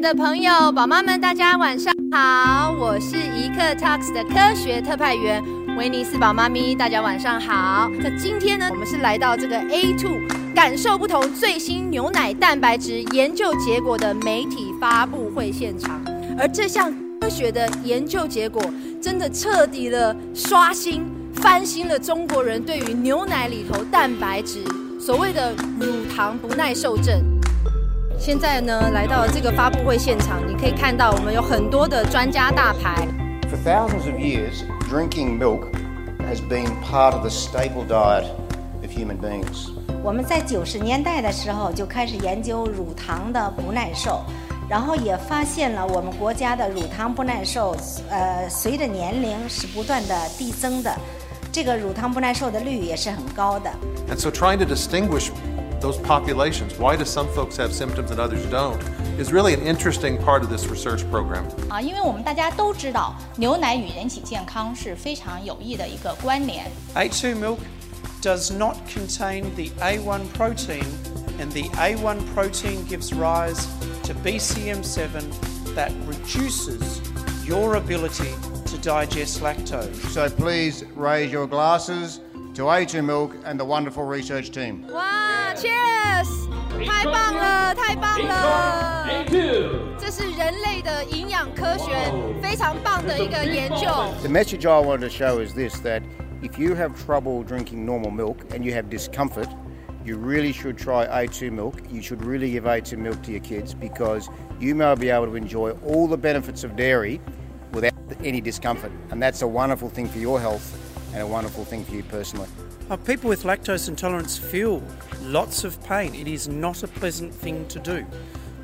的朋友、宝妈们，大家晚上好，我是一克 Talks 的科学特派员威尼斯宝妈咪，大家晚上好。那今天呢，我们是来到这个 A Two 感受不同最新牛奶蛋白质研究结果的媒体发布会现场，而这项科学的研究结果，真的彻底的刷新、翻新了中国人对于牛奶里头蛋白质所谓的乳糖不耐受症。现在呢，来到了这个发布会现场，你可以看到我们有很多的专家大牌。For thousands of years, drinking milk has been part of the staple diet of human beings. 我们在九十年代的时候就开始研究乳糖的不耐受，然后也发现了我们国家的乳糖不耐受，呃，随着年龄是不断的递增的，这个乳糖不耐受的率也是很高的。And so trying to distinguish those populations, why do some folks have symptoms and others don't, is really an interesting part of this research program. 啊，因为我们大家都知道，牛奶与人体健康是非常有益的一个关联。 A2 milk does not contain the A1 protein, and the A1 protein gives rise to BCM7 that reduces your ability to digest lactose. So please raise your glasses to A2 Milk and the wonderful research team. 哇 ，Cheers！太棒了，太棒了！这是人类的营养科学非常棒的一个研究。 The message I wanted to show is this that if you have trouble drinking normal milk and you have discomfort, you really should try A2 milk. You should really give A2 milk to your kids because you may be able to enjoy all the benefits of dairy without any discomfort. And that's a wonderful thing for your health and a wonderful thing for you personally. Uh, people with lactose intolerance feel lots of pain. It is not a pleasant thing to do.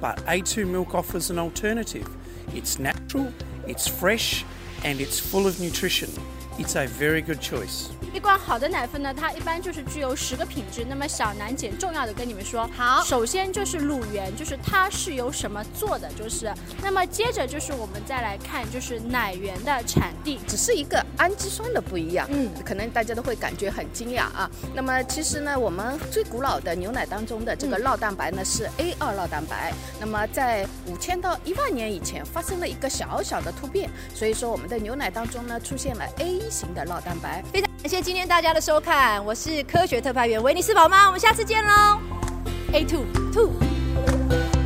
But A2 milk offers an alternative. It's natural, it's fresh, and it's full of nutrition. It's a very good choice. 一罐好的奶粉呢，它一般就是具有十个品质。那么小南姐重要的跟你们说，好首先就是乳源，就是它是由什么做的，就是。那么接着就是我们再来看，就是奶源的产地。只是一个氨基酸的不一样，嗯，可能大家都会感觉很惊讶啊。那么其实呢，我们最古老的牛奶当中的这个酪蛋白呢是 A 二酪蛋白，那么在五千到一万年以前发生了一个小小的突变，所以说我们的牛奶当中呢出现了 A 型的酪蛋白。非常感谢今天大家的收看，我是科学特派员维尼斯宝妈，我们下次见喽。A two two。